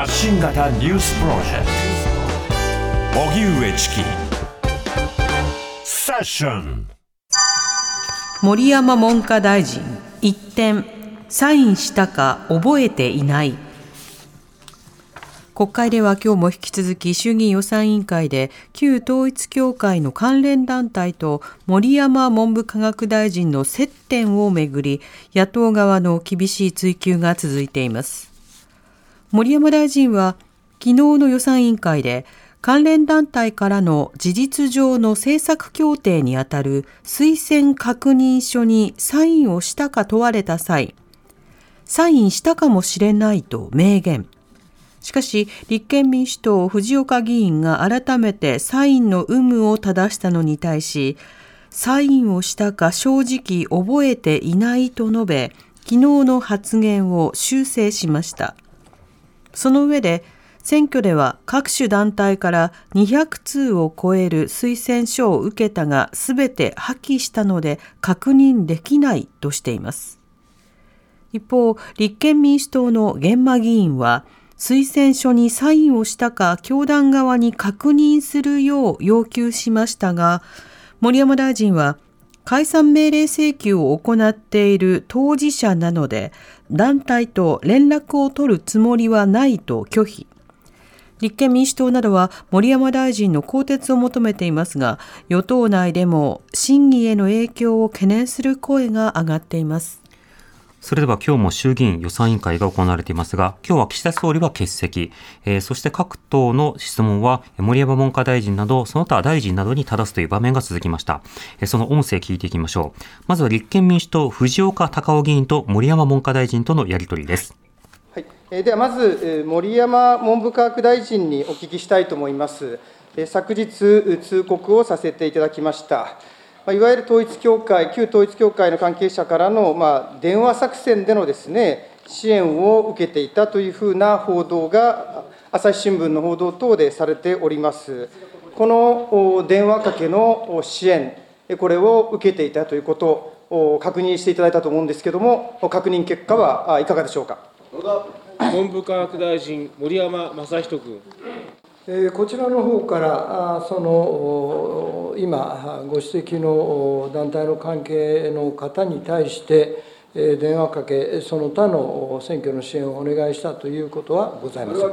発信型ニュースプロジェクト。荻上チキ。セッション。森山文科大臣。一点サインしたか覚えていない。国会では今日も引き続き衆議院予算委員会で旧統一教会の関連団体と森山文部科学大臣の接点をめぐり野党側の厳しい追及が続いています。森山大臣は昨日の予算委員会で関連団体からの事実上の政策協定にあたる推薦確認書にサインをしたか問われた際、サインしたかもしれないと明言。しかし、立憲民主党藤岡議員が改めてサインの有無を正したのに対し、サインをしたか正直覚えていないと述べ、昨日の発言を修正しました。その上で、選挙では各種団体から200通を超える推薦書を受けたが全て破棄したので確認できないとしています。一方、立憲民主党の玄馬議員は推薦書にサインをしたか教団側に確認するよう要求しましたが、森山大臣は解散命令請求を行っている当事者なので、団体と連絡を取るつもりはないと拒否。立憲民主党などは森山大臣の更迭を求めていますが、与党内でも審議への影響を懸念する声が上がっています。それでは今日も衆議院予算委員会が行われていますが、今日は岸田総理は欠席、えー、そして各党の質問は森山文科大臣など、その他大臣などに正すという場面が続きました。えー、その音声聞いていきましょう。まずは立憲民主党藤岡隆夫議員と森山文科大臣とのやり取りです。はい、えー、ではまず森山文部科学大臣にお聞きしたいと思います。昨日通告をさせていただきました。いわゆる統一教会、旧統一教会の関係者からの、まあ、電話作戦でのですね、支援を受けていたというふうな報道が、朝日新聞の報道等でされております。この電話かけの支援、これを受けていたということを確認していただいたと思うんですけれども、確認結果はいかがでしょうか？文部科学大臣、森山正人君。こちらの方からその今ご指摘の団体の関係の方に対して電話かけその他の選挙の支援をお願いしたということはございません。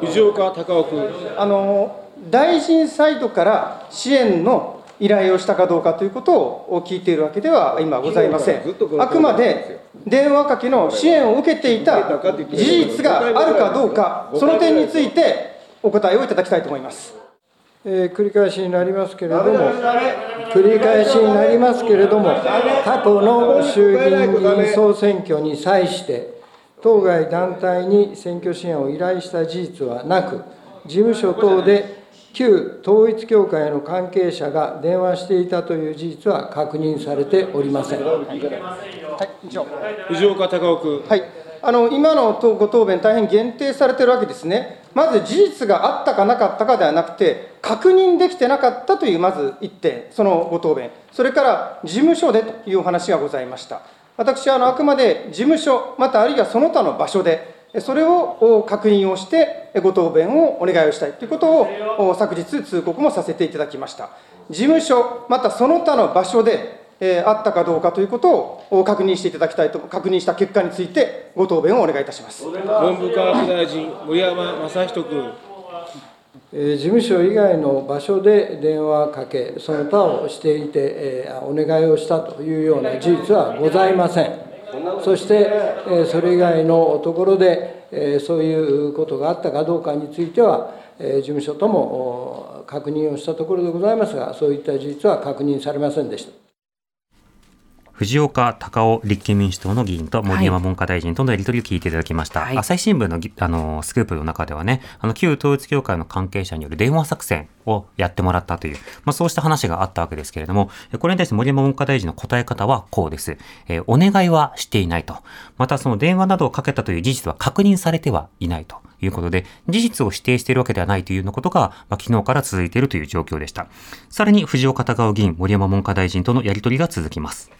藤岡隆夫君。あの大臣サイドから支援の依頼をしたかどうかということを聞いているわけでは今ございません。あくまで電話かけの支援を受けていた事実があるかどうか、その点についてお答えをいただきたいと思います。えー、繰り返しになりますけれども、繰り返しになりますけれども、過去の衆議院議員総選挙に際して、当該団体に選挙支援を依頼した事実はなく、事務所等で旧統一教会の関係者が電話していたという事実は確認されておりません。はい、藤岡隆夫君。はい。あの今のご答弁、大変限定されているわけですね。まず事実があったかなかったかではなくて、確認できてなかったというまず1点、そのご答弁、それから事務所でというお話がございました。私はあのあくまで事務所、またあるいはその他の場所で、それを確認をして、ご答弁をお願いをしたいということを、昨日通告もさせていただきました。事務所、またその他の場所で、えー、あったかどうかということを確認していただきたいと、確認した結果について、ご答弁をお願いいたします文部科学大臣、森山正人君。事務所以外の場所で電話かけ、その他をしていて、え、お願いをしたというような事実はございません。そして、それ以外のところで、そういうことがあったかどうかについては、事務所とも確認をしたところでございますが、そういった事実は確認されませんでした。藤岡隆夫立憲民主党の議員と森山文科大臣とのやり取りを聞いていただきました。はい、朝日新聞のあのスクープの中ではね、あの旧統一教会の関係者による電話作戦をやってもらったという、まあ、そうした話があったわけですけれども、これに対して森山文科大臣の答え方はこうです。えー、お願いはしていないと。またその電話などをかけたという事実は確認されてはいないと。いうことで、事実を否定しているわけではないというようなことが、まあ、昨日から続いているという状況でした。さらに、藤岡隆夫議員、森山文科大臣とのやり取りが続きます。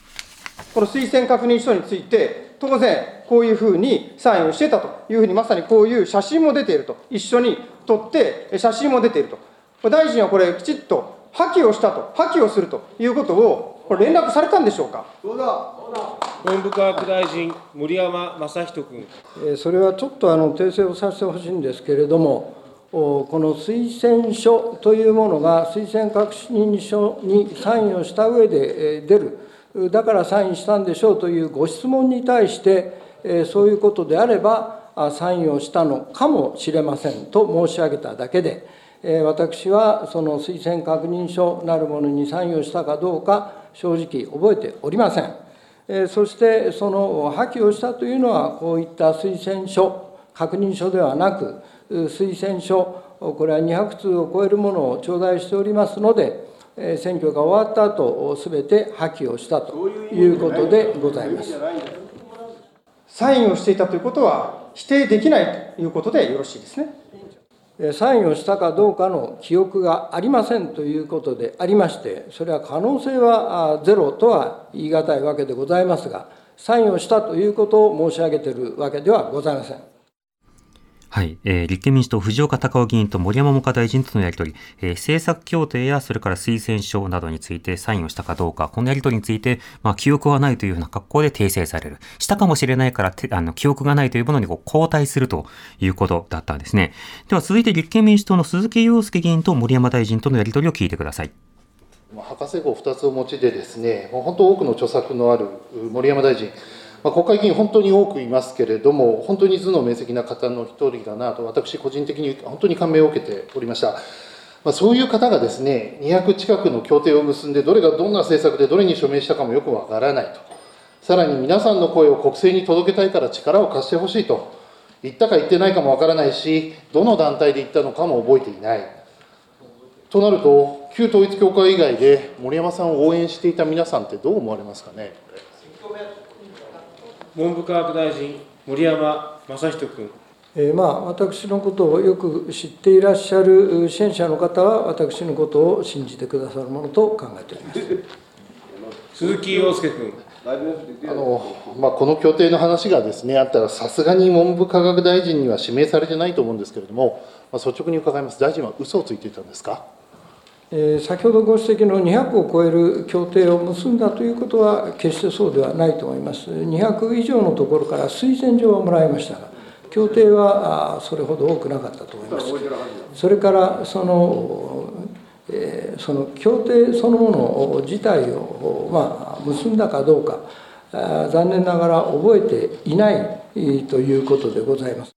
この推薦確認書について、当然、こういうふうにサインをしてたというふうに、まさにこういう写真も出ていると、一緒に撮って、写真も出ていると。大臣はこれ、きちっと破棄をしたと、破棄をするということを、これ、連絡されたんでしょうか？文部科学大臣、森山正人君。それはちょっとあの訂正をさせてほしいんですけれども、この推薦書というものが推薦確認書にサインをした上で出る、だからサインしたんでしょうというご質問に対して、そういうことであれば、サインをしたのかもしれませんと申し上げただけで、私はその推薦確認書なるものにサインをしたかどうか、正直覚えておりません。そしてその破棄をしたというのは、こういった推薦書、確認書ではなく、推薦書、これは200通を超えるものを頂戴しておりますので、選挙が終わった後、すべて破棄をしたということでございます。サインをしていたということは、否定できないということでよろしいですね。サインをしたかどうかの記憶がありませんということでありまして、それは可能性はゼロとは言い難いわけでございますが、サインをしたということを申し上げているわけではございません。はい、えー、立憲民主党藤岡隆夫議員と森山文科大臣とのやり取り、えー、政策協定やそれから推薦書などについてサインをしたかどうか、このやり取りについて、まあ、記憶はないというような格好で訂正される。したかもしれないからあの記憶がないというものにこう交代するということだったんですね。では続いて立憲民主党の鈴木陽介議員と森山大臣とのやり取りを聞いてください。博士号2つお持ちでですね、もう本当多くの著作のある森山大臣、まあ、国会議員、本当に多くいますけれども、本当に頭脳明晰な方の一人だなと、私、個人的に本当に感銘を受けておりました。まあ、そういう方がですね、200近くの協定を結んで、どれがどんな政策でどれに署名したかもよくわからないと。さらに皆さんの声を国政に届けたいから力を貸してほしいと。言ったか言ってないかもわからないし、どの団体で言ったのかも覚えていない。となると、旧統一教会以外で森山さんを応援していた皆さんってどう思われますかね？文部科学大臣、森山正人君。えー、まあ、私のことをよく知っていらっしゃる支援者の方は、私のことを信じてくださるものと考えております鈴木陽介君。あのまあ、この協定の話がですねあったら、さすがに文部科学大臣には指名されてないと思うんですけれども、まあ、率直に伺います、大臣は嘘をついていたんですか？え先ほどご指摘の200を超える協定を結んだということは決してそうではないと思います200以上のところから推薦状はもらいましたが協定はそれほど多くなかったと思いますそれからそのえその協定そのもの自体を、ま、結んだかどうか残念ながら覚えていないということでございます。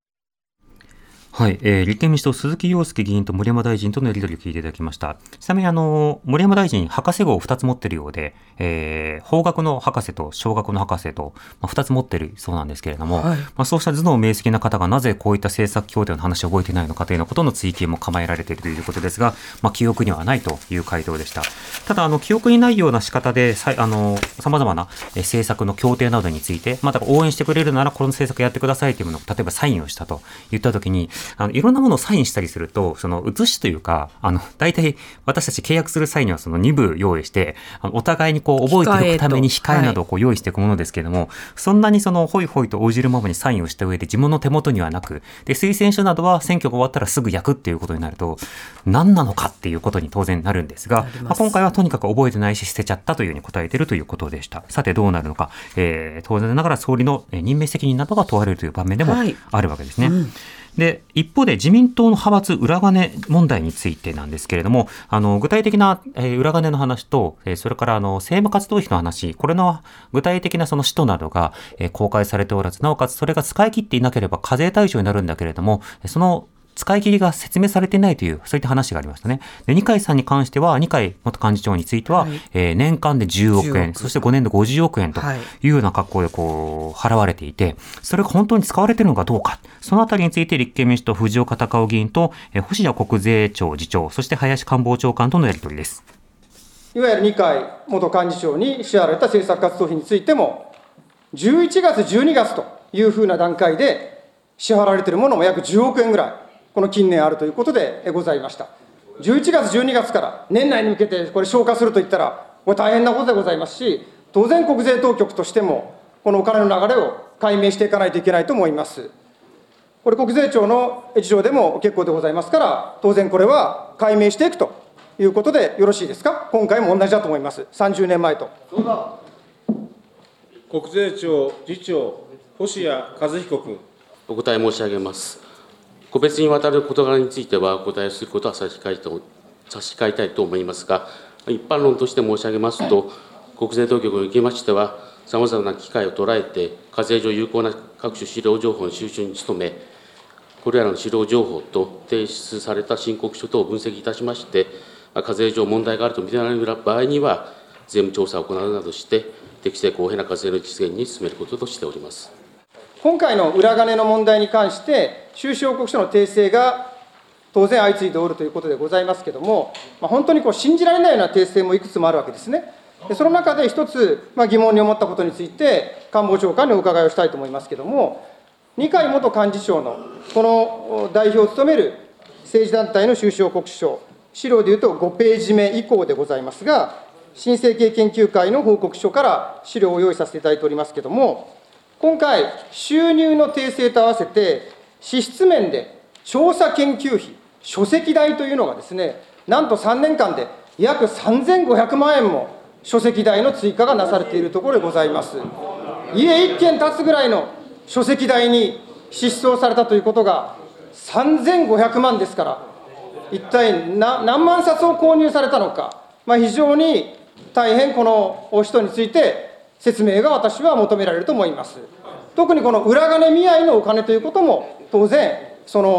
はい、えー、立憲民主党鈴木陽介議員と森山大臣とのやり取りを聞いていただきました。ちなみにあの森山大臣博士号を2つ持っているようで、えー、法学の博士と小学の博士と、まあ、2つ持っているそうなんですけれども、はい、まあ、そうした頭脳明晰な方がなぜこういった政策協定の話を覚えていないのかというようなことの追及も構えられているということですが、まあ、記憶にはないという回答でした。ただあの記憶にないような仕方でさあの様々な政策の協定などについて、また応援してくれるならこの政策やってくださいというものを例えばサインをしたと言ったときにあのいろんなものをサインしたりすると、その写しというか、あの、大体私たち契約する際にはその2部用意して、お互いにこう覚えておくために控えなどをこう用意していくものですけれども、はい、そんなにそのホイホイと応じるままにサインをした上で自分の手元にはなく、で、推薦書などは選挙が終わったらすぐ焼くっていうことになると、何なのかっていうことに当然なるんですが、まあ、今回はとにかく覚えてないし捨てちゃったというふうに答えているということでした。さてどうなるのか、えー、当然ながら総理の任命責任などが問われるという場面でもあるわけですね。はいうんで、一方で自民党の派閥裏金問題についてなんですけれども、あの、具体的な、え裏金の話と、えそれからあの、政務活動費の話、これの具体的なその使途などが、え公開されておらず、なおかつそれが使い切っていなければ課税対象になるんだけれども、その使い切りが説明されてないという、そういった話がありましたね。で、二階さんに関しては、二階元幹事長については、はい、えー、年間で10億円、億そして5年で50億円というような格好でこう、払われていて、それが本当に使われているのかどうか、そのあたりについて立憲民主党藤岡隆夫議員と、えー、星田国税庁次長、そして林官房長官とのやり取りです。いわゆる二階元幹事長に支払われた政策活動費についても、11月、12月というふうな段階で支払われているものも約10億円ぐらい。この近年あるということでございました。11月、12月から年内に向けてこれ消化するといったら、これ大変なことでございますし、当然国税当局としても、このお金の流れを解明していかないといけないと思います。これ、国税庁の事情でも結構でございますから、当然これは解明していくということでよろしいですか、今回も同じだと思います、30年前と。国税庁次長、星谷和彦君。お答え申し上げます。個別にわたる事柄についてはお答えすることは差し控えと差し控えたいと思いますが、一般論として申し上げますと、国税当局におきましては、さまざまな機会を捉えて、課税上有効な各種資料情報の収集に努め、これらの資料情報と提出された申告書等を分析いたしまして、課税上問題があると認められる場合には、税務調査を行うなどして、適正公平な課税の実現に進めることとしております。今回の裏金の問題に関して、収支報告書の訂正が当然相次いでおるということでございますけれども、まあ、本当にこう信じられないような訂正もいくつもあるわけですね。でその中で一つ、まあ、疑問に思ったことについて、官房長官にお伺いをしたいと思いますけれども、二階元幹事長のこの代表を務める政治団体の収支報告書、資料でいうと5ページ目以降でございますが、新生系研究会の報告書から資料を用意させていただいておりますけれども、今回、収入の訂正と合わせて、支出面で調査研究費、書籍代というのがですね、なんと3年間で約3500万円も書籍代の追加がなされているところでございます。家1軒建つぐらいの書籍代に支出をされたということが3500万ですから、一体何万冊を購入されたのか、まあ、非常に大変この人について説明が私は求められると思います。特にこの裏金見合いのお金ということも、当然、その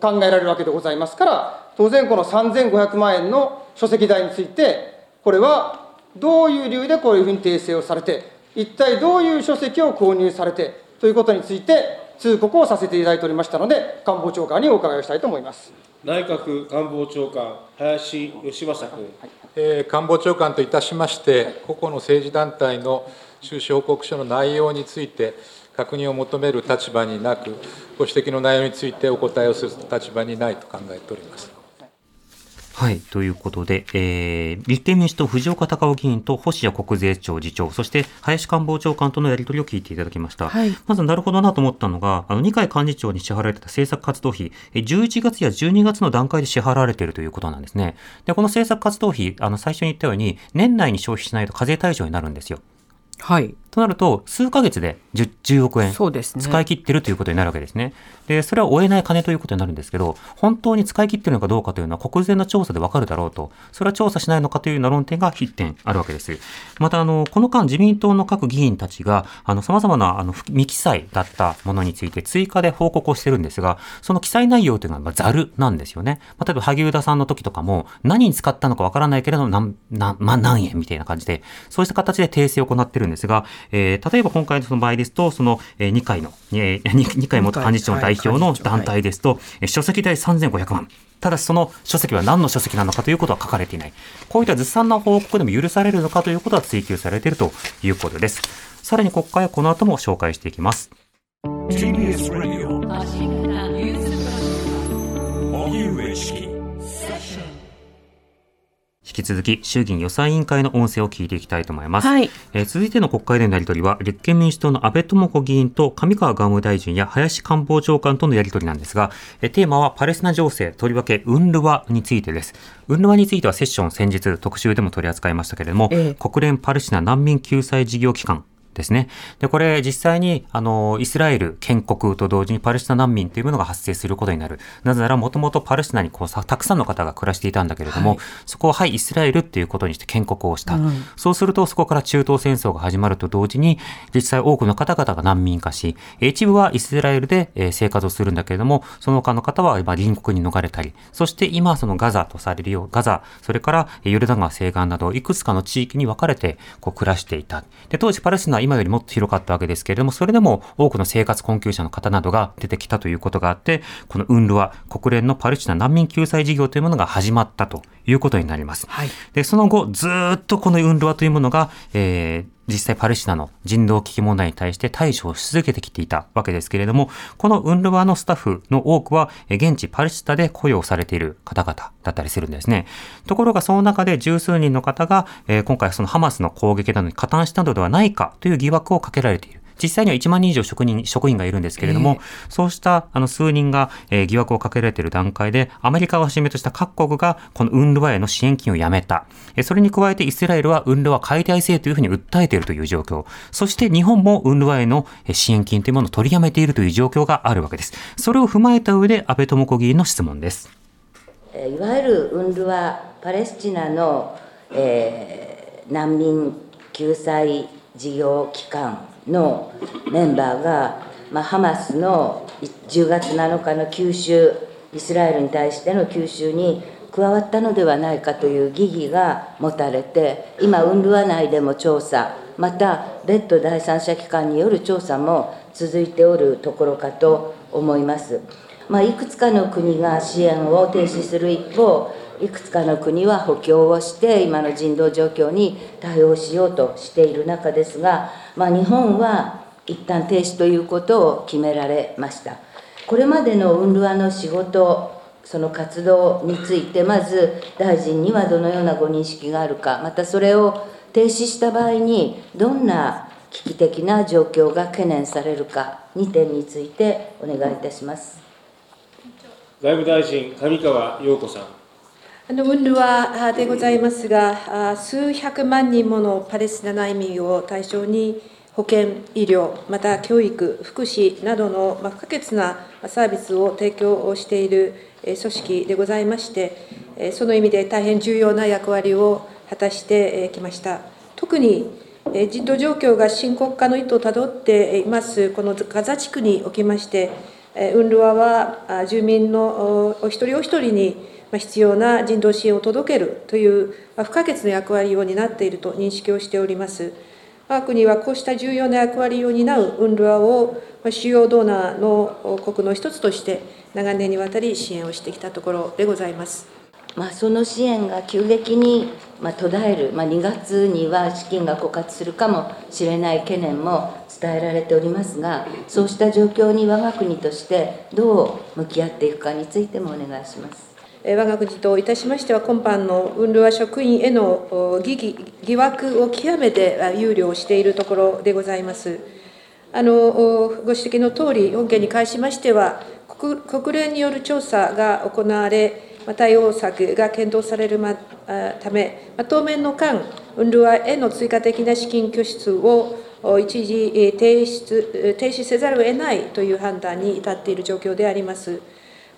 考えられるわけでございますから、当然、この3500万円の書籍代について、これはどういう理由でこういうふうに訂正をされて、一体どういう書籍を購入されてということについて、通告をさせていただいておりましたので、官房長官にお伺いをしたいと思います内閣官房長官、林芳正君。はいえ官房長官といたしまして、個々の政治団体の収支報告書の内容について、確認を求める立場になく、ご指摘の内容についてお答えをする立場にないと考えております。はい。ということで、えー、立憲民主党藤岡隆夫議員と星谷国税庁次長、そして林官房長官とのやり取りを聞いていただきました。はい、まず、なるほどなと思ったのが、あの、二階幹事長に支払われてた政策活動費、11月や12月の段階で支払われているということなんですね。で、この政策活動費、あの、最初に言ったように、年内に消費しないと課税対象になるんですよ。はい。となると、数ヶ月で 10, 10億円使い切ってるということになるわけですね。で、それは追えない金ということになるんですけど、本当に使い切ってるのかどうかというのは国税の調査でわかるだろうと、それは調査しないのかというような論点が必点あるわけです。また、あの、この間自民党の各議員たちが、あの、様々な、あの、未記載だったものについて追加で報告をしてるんですが、その記載内容というのは、まあ、ざるなんですよね。まあ、例えば、萩生田さんの時とかも、何に使ったのかわからないけれど、なん、な、まあ、何円みたいな感じで、そうした形で訂正を行ってるんですが、えー、例えば今回の場合ですと、その、えー、二階の、えー、二階元幹事長代表の団体ですと、はい、書籍代3500万。ただしその書籍は何の書籍なのかということは書かれていない。こういったずさんな報告でも許されるのかということは追求されているということです。さらに国会はこの後も紹介していきます。TBS Radio 荻上き続き衆議院予算委員会の音声を聞いていきたいと思います、はい、えー、続いての国会でのやり取りは立憲民主党の安倍智子議員と上川外務大臣や林官房長官とのやり取りなんですが、えー、テーマはパレスチナ情勢とりわけウンルワについてです。ウンルワについてはセッション先日特集でも取り扱いましたけれども、えー、国連パレスチナ難民救済事業機関ですね。で、これ実際に、あの、イスラエル建国と同時にパレスチナ難民というものが発生することになる。なぜなら、もともとパレスチナにこうたくさんの方が暮らしていたんだけれども、はい、そこを、はい、イスラエルっていうことにして建国をした。うん、そうすると、そこから中東戦争が始まると同時に、実際多くの方々が難民化し、一部はイスラエルで生活をするんだけれども、その他の方は今隣国に逃れたり、そして今そのガザとされるよう、ガザ、それからヨルダン川西岸など、いくつかの地域に分かれてこう暮らしていた。で、当時パレスチナは今よりもっと広かったわけですけれども、それでも多くの生活困窮者の方などが出てきたということがあって、このウンルワ、国連のパレスチナ難民救済事業というものが始まったということになります。はい、で、その後、ずっとこのウンルワというものが、えー実際パレスチナの人道危機問題に対して対処をし続けてきていたわけですけれども、このウンルワのスタッフの多くは、現地パレスチナで雇用されている方々だったりするんですね。ところがその中で十数人の方が、え、今回そのハマスの攻撃などに加担したのではないかという疑惑をかけられている。実際には1万人以上職人職員がいるんですけれども、えー、そうしたあの数人が、えー、疑惑をかけられている段階で、アメリカをはじめとした各国がこのウンルワへの支援金をやめた。えー、それに加えてイスラエルはウンルワ解体制というふうに訴えているという状況。そして日本もウンルワへの支援金というものを取りやめているという状況があるわけです。それを踏まえた上で安倍智子議員の質問です。いわゆるウンルワパレスチナの、えー、難民救済事業機関のメンバーが、まあ、ハマスの10月7日の急襲イスラエルに対しての急襲に加わったのではないかという疑義が持たれて今ウンルワ内でも調査また別途第三者機関による調査も続いておるところかと思います、まあ、いくつかの国が支援を停止する一方いくつかの国は補強をして今の人道状況に対応しようとしている中ですが、まあ、日本は一旦停止ということを決められました。これまでのウンルアの仕事その活動についてまず大臣にはどのようなご認識があるかまたそれを停止した場合にどんな危機的な状況が懸念されるか2点についてお願いいたします。外務大臣上川陽子さん。あの運ルはでございますが、数百万人ものパレスチナ難民を対象に、保健、医療、また教育、福祉などの不可欠なサービスを提供している組織でございまして、その意味で大変重要な役割を果たしてきました。特に人道状況が深刻化の意図をたどっています、このガザ地区におきまして、ウンルワは住民のお一人お一人に必要な人道支援を届けるという不可欠な役割を担っていると認識をしております。我が国はこうした重要な役割を担う UNRWA を主要ドーナーの国の一つとして長年にわたり支援をしてきたところでございます。まあ、その支援が急激に途絶える、まあ、2月には資金が枯渇するかもしれない懸念も伝えられておりますが、そうした状況に我が国としてどう向き合っていくかについてもお願いします。我が国といたしましては、今般の運動職員への疑疑惑を極めて憂慮しているところでございます。あのご指摘のとおり、本件に関しましては、国連による調査が行われ、対応策が検討されるため、当面の間、運動への追加的な資金拠出を一時停止停止せざるを得ないという判断に至っている状況であります。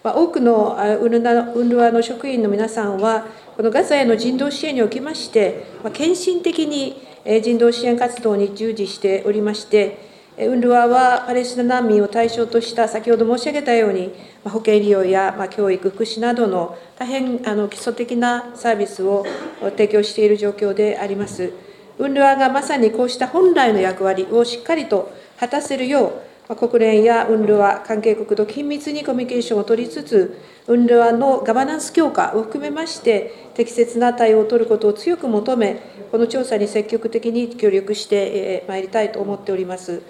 まあ、多くのウルルアの職員の皆さんは、このガザへの人道支援におきまして、まあ、献身的に人道支援活動に従事しておりまして、ウンルワはパレスチナ難民を対象とした先ほど申し上げたように、保健医療や教育、福祉などの大変あの基礎的なサービスを提供している状況であります。ウンルワがまさにこうした本来の役割をしっかりと果たせるよう、国連や UNRWA 関係国と緊密にコミュニケーションを取りつつ、UNRWA のガバナンス強化を含めまして、適切な対応を取ることを強く求め、この調査に積極的に協力してまいりたいと思っております。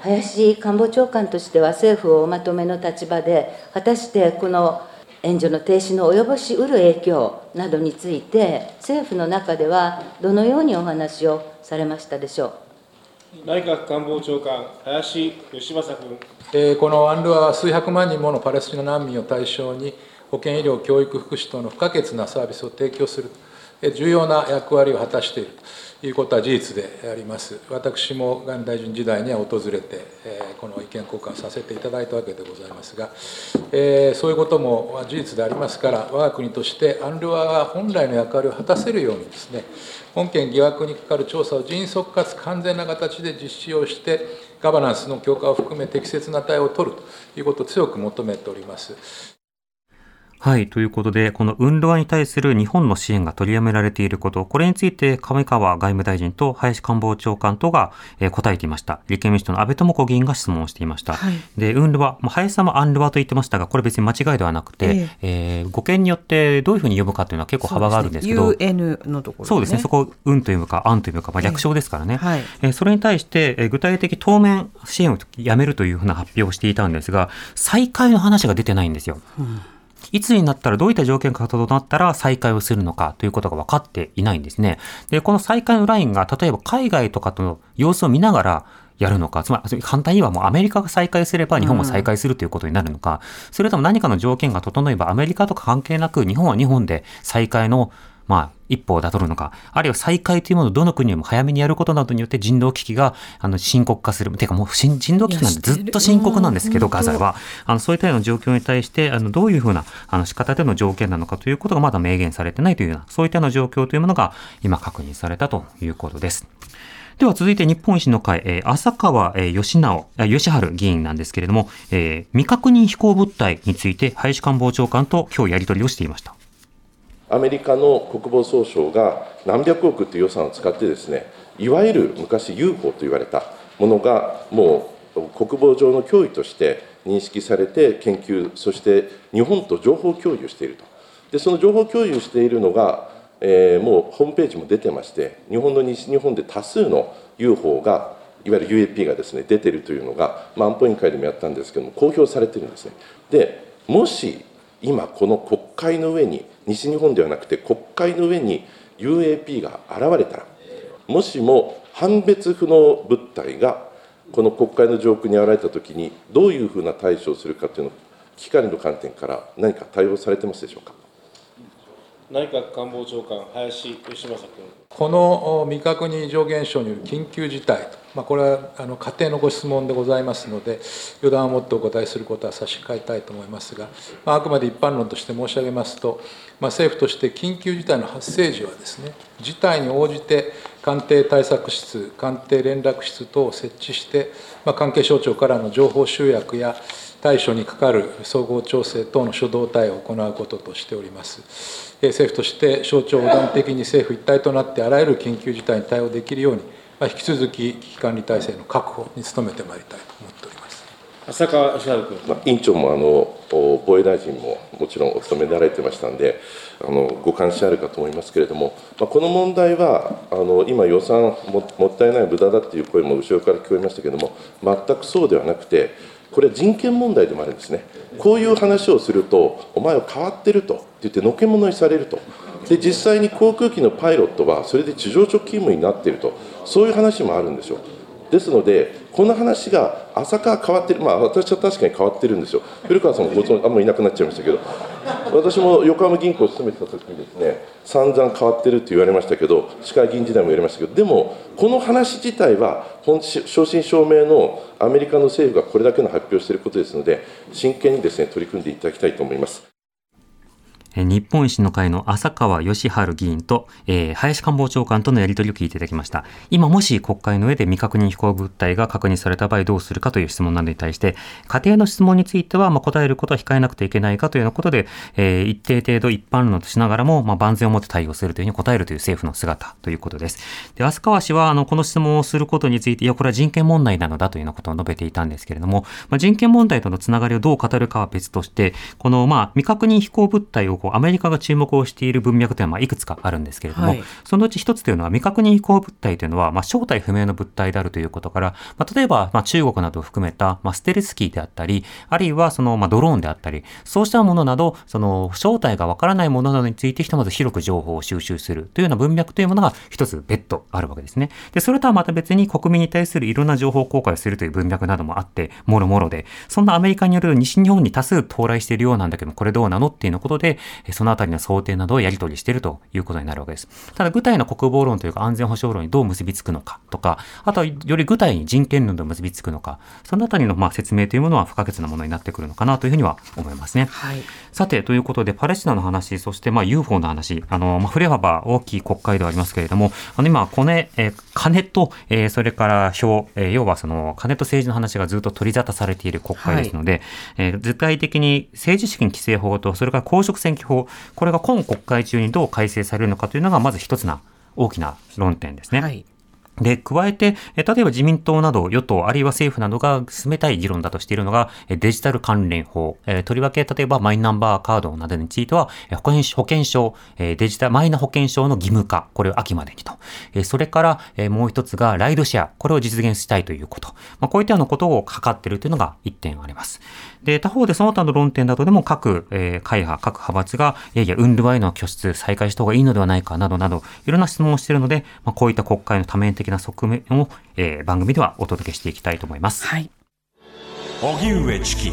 林官房長官としては政府をおまとめの立場で、果たしてこの援助の停止の及ぼしうる影響などについて、政府の中ではどのようにお話をされましたでしょう？内閣官房長官、林芳正君。えこのアンルアは数百万人ものパレスチナ難民を対象に、保健医療、教育、福祉等の不可欠なサービスを提供する、重要な役割を果たしているいうことは事実であります。私も外務大臣時代には訪れて、この意見交換させていただいたわけでございますが、そういうことも事実でありますから、我が国としてアンルアが本来の役割を果たせるようにですね、本件疑惑にかかる調査を迅速かつ完全な形で実施をして、ガバナンスの強化を含め適切な対応を取るということを強く求めております。はい。ということで、このウンルワに対する日本の支援が取りやめられていること、これについて上川外務大臣と林官房長官とが、えー、答えていました。立憲民主党の安倍智子議員が質問をしていました。はい、で、ウンルワ、林さんもアンルワと言ってましたが、これ別に間違いではなくて、えー、えー、語源によってどういうふうに呼ぶかというのは結構幅があるんですけど、UN のところ、ね、そうですね。そこ、うんというか、あんというか、まあ、略称ですからね。えーはい、えー、それに対して、えー、具体的当面支援をやめるというふうな発表をしていたんですが、再開の話が出てないんですよ。うんいつになったらどういった条件が整ったら再開をするのかということが分かっていないんですね。で、この再開のラインが例えば海外とかとの様子を見ながらやるのか、つまり簡単にはもうアメリカが再開すれば日本も再開するということになるのか、うん、それとも何かの条件が整えばアメリカとか関係なく日本は日本で再開のまあ、一歩を取るのか、あるいは再開というものをどの国でも早めにやることなどによって人道危機があの深刻化する。てかもう人道危機なんてずっと深刻なんですけど、ガザは。あのそういったような状況に対して、あのどういうふうなあの仕方での条件なのかということがまだ明言されてないというような、そういったような状況というものが今確認されたということです。では続いて日本維新の会、えー、浅川、えー、義直、義治議員なんですけれども、えー、未確認飛行物体について林官房長官と今日やり取りをしていました。アメリカの国防総省が何百億という予算を使ってですねいわゆる昔 UFO と言われたものがもう国防上の脅威として認識されて研究そして日本と情報共有していると。でその情報共有しているのが、えー、もうホームページも出てまして日本の西日本で多数の UFO がいわゆる UAP がですね出てるというのが、まあ、安保委員会でもやったんですけども公表されてるんですね。でもし今この国会の上に西日本ではなくて国会の上に UAP が現れたらもしも判別不能物体がこの国会の上空に現れたときにどういうふうな対処をするかというのを機管理の観点から何か対応されてますでしょうか？内閣官房長官林芳正君この未確認異常現象による緊急事態まあ、これはあの家庭のご質問でございますので、予断を持ってお答えすることは差し控えたいと思いますが、まあ、あくまで一般論として申し上げますと、まあ、政府として緊急事態の発生時はですね、事態に応じて官邸対策室、官邸連絡室等を設置して、まあ、関係省庁からの情報集約や対処にかかる総合調整等の初動対応を行うこととしております。政府として省庁横断的に政府一体となってあらゆる緊急事態に対応できるように、まあ、引き続き危機管理体制の確保に努めてまいりたいと思っております。浅川義治君、まあ、委員長もあの防衛大臣ももちろんお務めになられてましたんで、あのご関心あるかと思いますけれども、まあ、この問題はあの今、予算ももったいない、無駄だっていう声も後ろから聞こえましたけれども、全くそうではなくて、これは人権問題でもあるんですね、こういう話をすると、お前は変わってるとって言って、のけ者にされると。で実際に航空機のパイロットはそれで地上直勤務になっていると。そういう話もあるんですよ。ですのでこの話が朝から変わってる。まあ私は確かに変わってるんですよ。古川さんもご存あんまりいなくなっちゃいましたけど。私も横浜銀行を勤めてた時にですね散々変わってるって言われましたけど市会議員時代も言われましたけど。でもこの話自体は本正真正銘のアメリカの政府がこれだけの発表していることですので真剣にですね取り組んでいただきたいと思います。日本維新の会の浅川義治議員と、えー、林官房長官とのやり取りを聞いていただきました。今もし国会の上で未確認飛行物体が確認された場合どうするかという質問などに対して、家庭の質問については、まあ、答えることは控えなくてはいけないかというようなことで、えー、一定程度一般論としながらも、まあ、万全をもって対応するというふうに答えるという政府の姿ということです。で、浅川氏は、あの、この質問をすることについて、いや、これは人権問題なのだというようなことを述べていたんですけれども、まあ、人権問題とのつながりをどう語るかは別として、この、まあ、未確認飛行物体をこうアメリカが注目をしている文脈というのは、まあ、いくつかあるんですけれども、はい、そのうち一つというのは、未確認飛行物体というのは、まあ、正体不明の物体であるということから、まあ、例えば、まあ、中国などを含めた、まあ、ステルスキーであったり、あるいは、その、まあ、ドローンであったり、そうしたものなど、その、正体がわからないものなどについて、ひとまず広く情報を収集するというような文脈というものが、一つ別途あるわけですね。で、それとはまた別に国民に対するいろんな情報公開をするという文脈などもあって、もろもろで、そんなアメリカによる西日本に多数到来しているようなんだけど、これどうなのっていうのことで、そのあたりの想定などをやり取りしているということになるわけです。ただ具体の国防論というか安全保障論にどう結びつくのかとか、あとはより具体に人権論と結びつくのか、そのあたりのまあ説明というものは不可欠なものになってくるのかなというふうには思いますね。はい、さて、ということで、パレスチナの話、そしてまあ UFO の話、あの、まあ、振れ幅大きい国会ではありますけれども、あの今、金、えー、金と、えー、それから票、えー、要はその金と政治の話がずっと取り沙汰されている国会ですので、はい、えー、具体的に政治資金規正法と、それから公職選挙法、これが今国会中にどう改正されるのかというのが、まず一つな大きな論点ですね。はいで、加えて、例えば自民党など与党、あるいは政府などが進めたい議論だとしているのが、デジタル関連法。とりわけ、例えばマイナンバーカードなどについては、保険証、デジタル、マイナ保険証の義務化、これを秋までにと。それから、もう一つがライドシェア、これを実現したいということ。まあ、こういったようなことを図っているというのが一点あります。で、他方でその他の論点などでも各、えー、会派、各派閥が、いやいや、ウンルワイの拠出再開した方がいいのではないかなどなど、いろんな質問をしているので、まあ、こういった国会の多面的な側面を、えー、番組ではお届けしていきたいと思います。はい。荻上チキ。